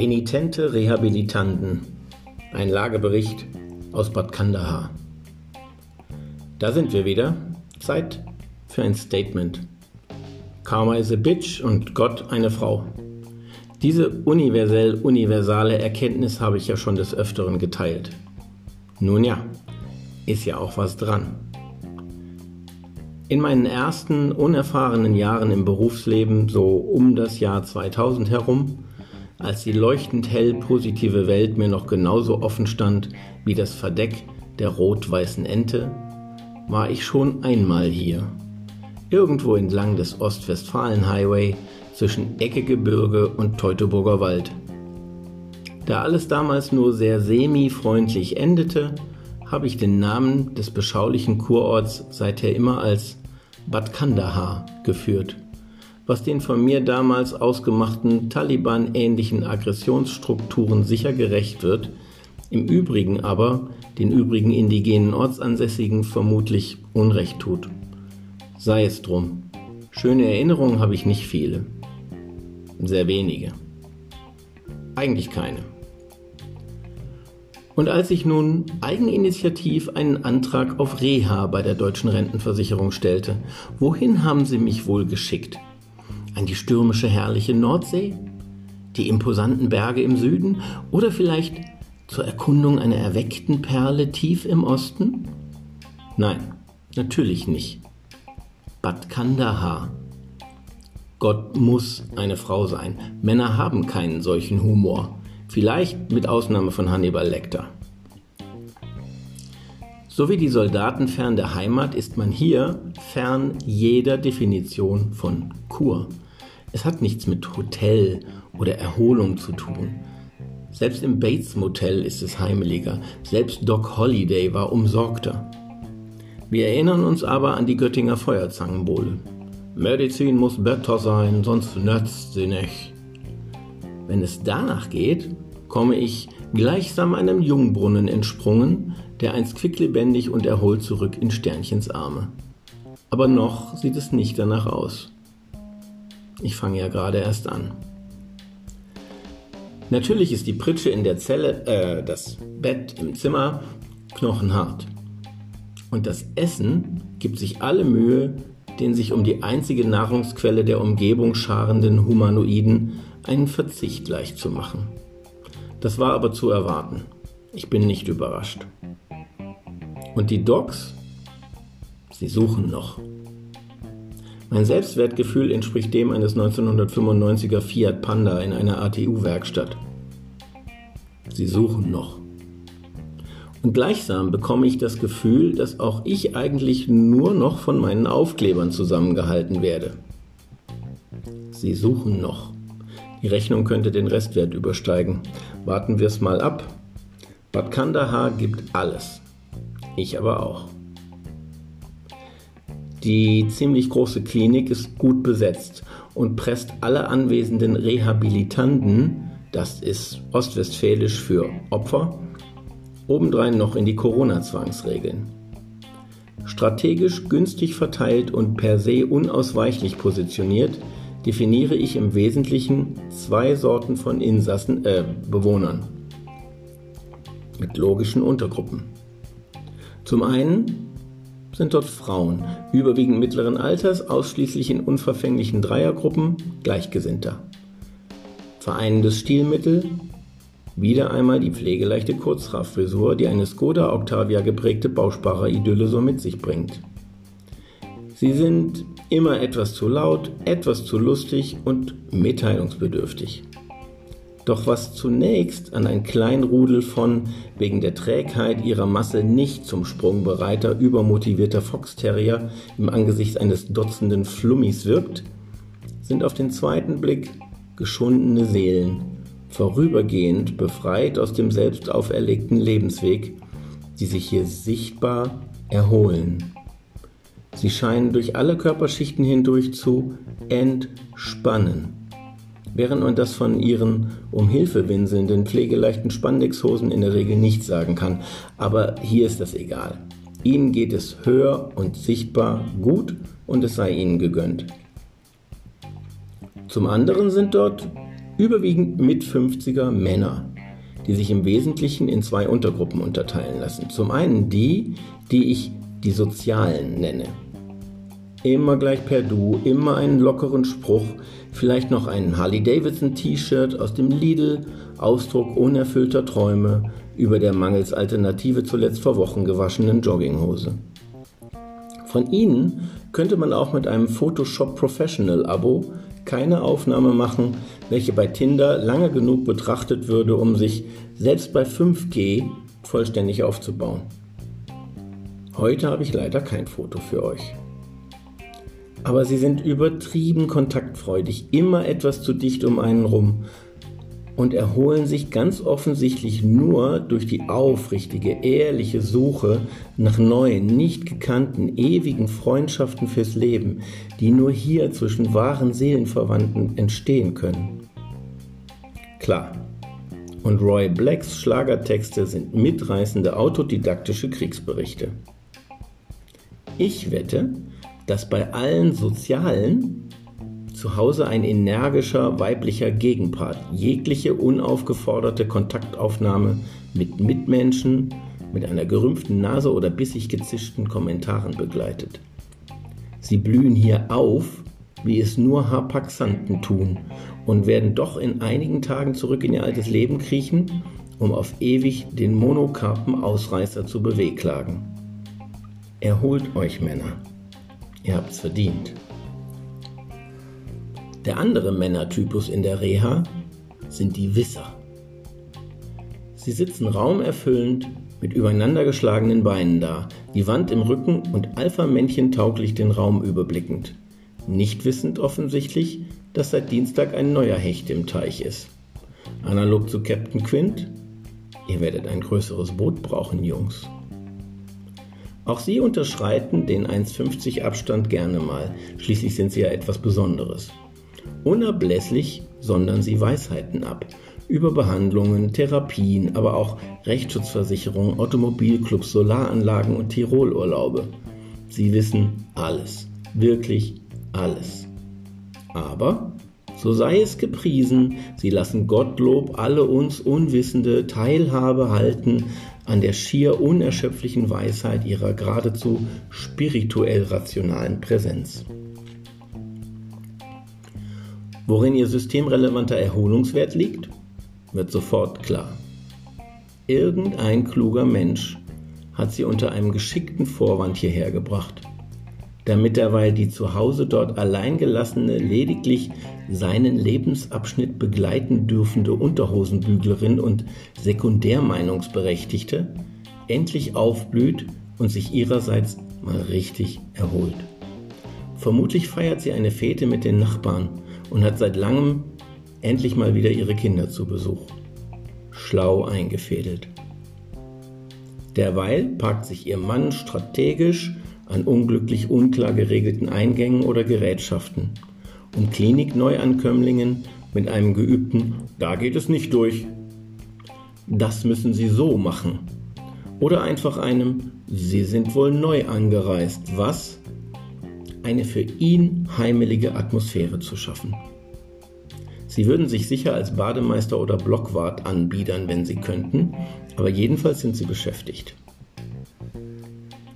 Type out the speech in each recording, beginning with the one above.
Renitente Rehabilitanten. Ein Lagebericht aus Bad Kandahar. Da sind wir wieder. Zeit für ein Statement. Karma is a bitch und Gott eine Frau. Diese universell universale Erkenntnis habe ich ja schon des Öfteren geteilt. Nun ja, ist ja auch was dran. In meinen ersten unerfahrenen Jahren im Berufsleben, so um das Jahr 2000 herum, als die leuchtend hell positive Welt mir noch genauso offen stand wie das Verdeck der rot-weißen Ente, war ich schon einmal hier. Irgendwo entlang des Ostwestfalen-Highway zwischen Eckegebirge und Teutoburger Wald. Da alles damals nur sehr semi-freundlich endete, habe ich den Namen des beschaulichen Kurorts seither immer als Bad Kandahar geführt, was den von mir damals ausgemachten Taliban-ähnlichen Aggressionsstrukturen sicher gerecht wird, im Übrigen aber den übrigen indigenen Ortsansässigen vermutlich Unrecht tut. Sei es drum. Schöne Erinnerungen habe ich nicht viele. Sehr wenige. Eigentlich keine. Und als ich nun eigeninitiativ einen Antrag auf Reha bei der deutschen Rentenversicherung stellte, wohin haben sie mich wohl geschickt? An die stürmische herrliche Nordsee? Die imposanten Berge im Süden? Oder vielleicht zur Erkundung einer erweckten Perle tief im Osten? Nein, natürlich nicht. Bad Kandahar. Gott muss eine Frau sein. Männer haben keinen solchen Humor. Vielleicht mit Ausnahme von Hannibal Lecter. So wie die Soldaten fern der Heimat ist man hier fern jeder Definition von Kur. Es hat nichts mit Hotel oder Erholung zu tun. Selbst im Bates Motel ist es heimeliger. Selbst Doc Holliday war umsorgter. Wir erinnern uns aber an die Göttinger Feuerzangenbowle. Medizin muss better sein, sonst nützt sie nicht. Wenn es danach geht, komme ich gleichsam einem Jungbrunnen entsprungen, der einst quicklebendig und erholt zurück in Sternchens Arme. Aber noch sieht es nicht danach aus. Ich fange ja gerade erst an. Natürlich ist die Pritsche in der Zelle, äh, das Bett im Zimmer knochenhart. Und das Essen gibt sich alle Mühe, den sich um die einzige Nahrungsquelle der Umgebung scharenden Humanoiden einen Verzicht leicht zu machen. Das war aber zu erwarten. Ich bin nicht überrascht. Und die Docs? Sie suchen noch. Mein Selbstwertgefühl entspricht dem eines 1995er Fiat Panda in einer ATU-Werkstatt. Sie suchen noch. Und gleichsam bekomme ich das Gefühl, dass auch ich eigentlich nur noch von meinen Aufklebern zusammengehalten werde. Sie suchen noch. Die Rechnung könnte den Restwert übersteigen. Warten wir es mal ab. Bad Kandahar gibt alles. Ich aber auch. Die ziemlich große Klinik ist gut besetzt und presst alle anwesenden Rehabilitanten, das ist ostwestfälisch für Opfer, obendrein noch in die Corona-Zwangsregeln. Strategisch günstig verteilt und per se unausweichlich positioniert, definiere ich im Wesentlichen zwei Sorten von Insassen, äh, Bewohnern mit logischen Untergruppen. Zum einen sind dort Frauen, überwiegend mittleren Alters, ausschließlich in unverfänglichen Dreiergruppen, Gleichgesinnter. Vereinendes Stilmittel, wieder einmal die pflegeleichte Kurzhaarfrisur, die eine Skoda Octavia geprägte Bausparer-Idylle so mit sich bringt. Sie sind immer etwas zu laut, etwas zu lustig und mitteilungsbedürftig. Doch was zunächst an ein Kleinrudel von wegen der Trägheit ihrer Masse nicht zum Sprung bereiter, übermotivierter Foxterrier im Angesicht eines Dutzenden Flummis wirkt, sind auf den zweiten Blick geschundene Seelen, vorübergehend befreit aus dem selbst auferlegten Lebensweg, die sich hier sichtbar erholen. Sie scheinen durch alle Körperschichten hindurch zu entspannen. Während man das von ihren um Hilfe winselnden, pflegeleichten Spandexhosen in der Regel nicht sagen kann. Aber hier ist das egal. Ihnen geht es höher und sichtbar gut und es sei ihnen gegönnt. Zum anderen sind dort Überwiegend mit 50er Männer, die sich im Wesentlichen in zwei Untergruppen unterteilen lassen. Zum einen die, die ich die Sozialen nenne. Immer gleich per Du, immer einen lockeren Spruch, vielleicht noch ein Harley-Davidson-T-Shirt aus dem Lidl, Ausdruck unerfüllter Träume über der mangels Alternative zuletzt vor Wochen gewaschenen Jogginghose. Von ihnen könnte man auch mit einem Photoshop Professional Abo keine Aufnahme machen, welche bei Tinder lange genug betrachtet würde, um sich selbst bei 5G vollständig aufzubauen. Heute habe ich leider kein Foto für euch. Aber sie sind übertrieben kontaktfreudig, immer etwas zu dicht um einen rum und erholen sich ganz offensichtlich nur durch die aufrichtige, ehrliche Suche nach neuen, nicht gekannten, ewigen Freundschaften fürs Leben, die nur hier zwischen wahren Seelenverwandten entstehen können. Klar. Und Roy Blacks Schlagertexte sind mitreißende autodidaktische Kriegsberichte. Ich wette, dass bei allen Sozialen zu Hause ein energischer weiblicher Gegenpart jegliche unaufgeforderte Kontaktaufnahme mit Mitmenschen mit einer gerümpften Nase oder bissig gezischten Kommentaren begleitet. Sie blühen hier auf, wie es nur Harpaxanten tun und werden doch in einigen Tagen zurück in ihr altes Leben kriechen, um auf ewig den monokarpen Ausreißer zu bewehklagen. Erholt euch, Männer. Ihr habt's verdient. Der andere Männertypus in der Reha sind die Wisser. Sie sitzen raumerfüllend mit übereinandergeschlagenen Beinen da, die Wand im Rücken und Alpha-Männchen tauglich den Raum überblickend. Nicht wissend offensichtlich, dass seit Dienstag ein neuer Hecht im Teich ist. Analog zu Captain Quint, ihr werdet ein größeres Boot brauchen, Jungs. Auch sie unterschreiten den 1,50 Abstand gerne mal, schließlich sind sie ja etwas Besonderes. Unablässig sondern sie Weisheiten ab über Behandlungen, Therapien, aber auch Rechtsschutzversicherungen, Automobilclubs, Solaranlagen und Tirolurlaube. Sie wissen alles, wirklich alles. Aber, so sei es gepriesen, sie lassen Gottlob alle uns Unwissende Teilhabe halten an der schier unerschöpflichen Weisheit ihrer geradezu spirituell rationalen Präsenz. Worin ihr systemrelevanter Erholungswert liegt, wird sofort klar. Irgendein kluger Mensch hat sie unter einem geschickten Vorwand hierher gebracht, damit derweil die zu Hause dort allein gelassene, lediglich seinen Lebensabschnitt begleiten dürfende Unterhosenbüglerin und Sekundärmeinungsberechtigte endlich aufblüht und sich ihrerseits mal richtig erholt. Vermutlich feiert sie eine Fete mit den Nachbarn und hat seit langem endlich mal wieder ihre Kinder zu Besuch. Schlau eingefädelt. Derweil parkt sich ihr Mann strategisch an unglücklich unklar geregelten Eingängen oder Gerätschaften und Klinikneuankömmlingen mit einem geübten Da geht es nicht durch. Das müssen Sie so machen. Oder einfach einem Sie sind wohl neu angereist, was? Eine für ihn heimelige Atmosphäre zu schaffen. Sie würden sich sicher als Bademeister oder Blockwart anbiedern, wenn sie könnten, aber jedenfalls sind sie beschäftigt.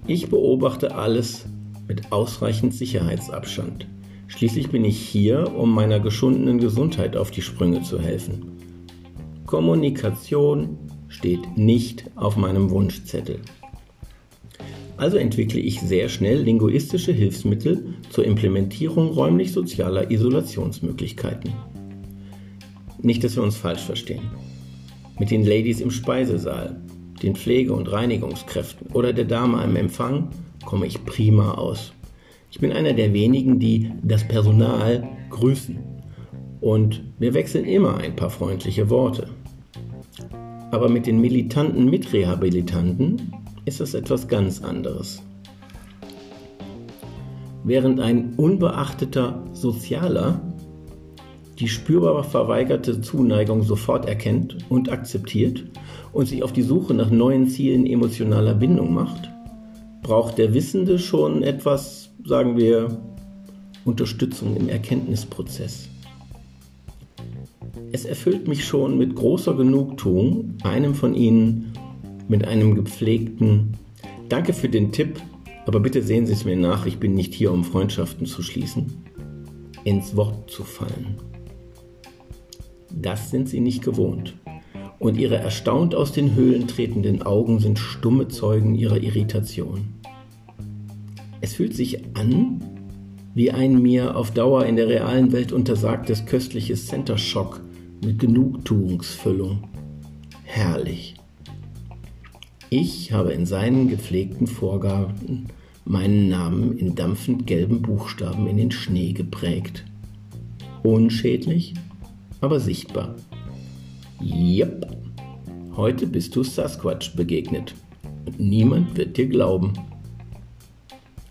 Ich beobachte alles mit ausreichend Sicherheitsabstand. Schließlich bin ich hier, um meiner geschundenen Gesundheit auf die Sprünge zu helfen. Kommunikation steht nicht auf meinem Wunschzettel. Also entwickle ich sehr schnell linguistische Hilfsmittel zur Implementierung räumlich-sozialer Isolationsmöglichkeiten. Nicht, dass wir uns falsch verstehen. Mit den Ladies im Speisesaal, den Pflege- und Reinigungskräften oder der Dame am Empfang komme ich prima aus. Ich bin einer der wenigen, die das Personal grüßen. Und wir wechseln immer ein paar freundliche Worte. Aber mit den militanten Mitrehabilitanten ist das etwas ganz anderes. Während ein unbeachteter Sozialer die spürbar verweigerte Zuneigung sofort erkennt und akzeptiert und sich auf die Suche nach neuen Zielen emotionaler Bindung macht, braucht der Wissende schon etwas, sagen wir, Unterstützung im Erkenntnisprozess. es erfüllt mich schon mit großer Genugtuung, einem von Ihnen mit einem gepflegten Danke für den Tipp, aber bitte sehen Sie es mir nach, ich bin nicht hier, um Freundschaften zu schließen, ins Wort zu fallen. Das sind Sie nicht gewohnt. Und Ihre erstaunt aus den Höhlen tretenden Augen sind stumme Zeugen Ihrer Irritation. Es fühlt sich an wie ein mir auf Dauer in der realen Welt untersagtes köstliches Center Shock mit Genugtuungsfüllung. Herrlich. Ich habe in seinen gepflegten Vorgaben meinen Namen in dampfend gelben Buchstaben in den Schnee geprägt. Unschädlich, aber sichtbar. Yep. Heute bist du Sasquatch begegnet. Und niemand wird dir glauben.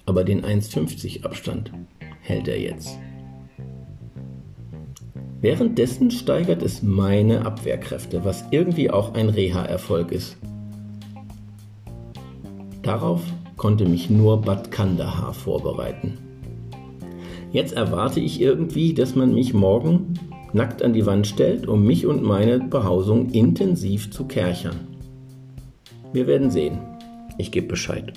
Aber den 1,50 Abstand hält er jetzt. Währenddessen steigert es meine Abwehrkräfte, was irgendwie auch ein Reha-Erfolg ist. Darauf konnte mich nur Bad Kandahar vorbereiten. Jetzt erwarte ich irgendwie, dass man mich morgen nackt an die Wand stellt, um mich und meine Behausung intensiv zu kerchern. Wir werden sehen. Ich gebe Bescheid.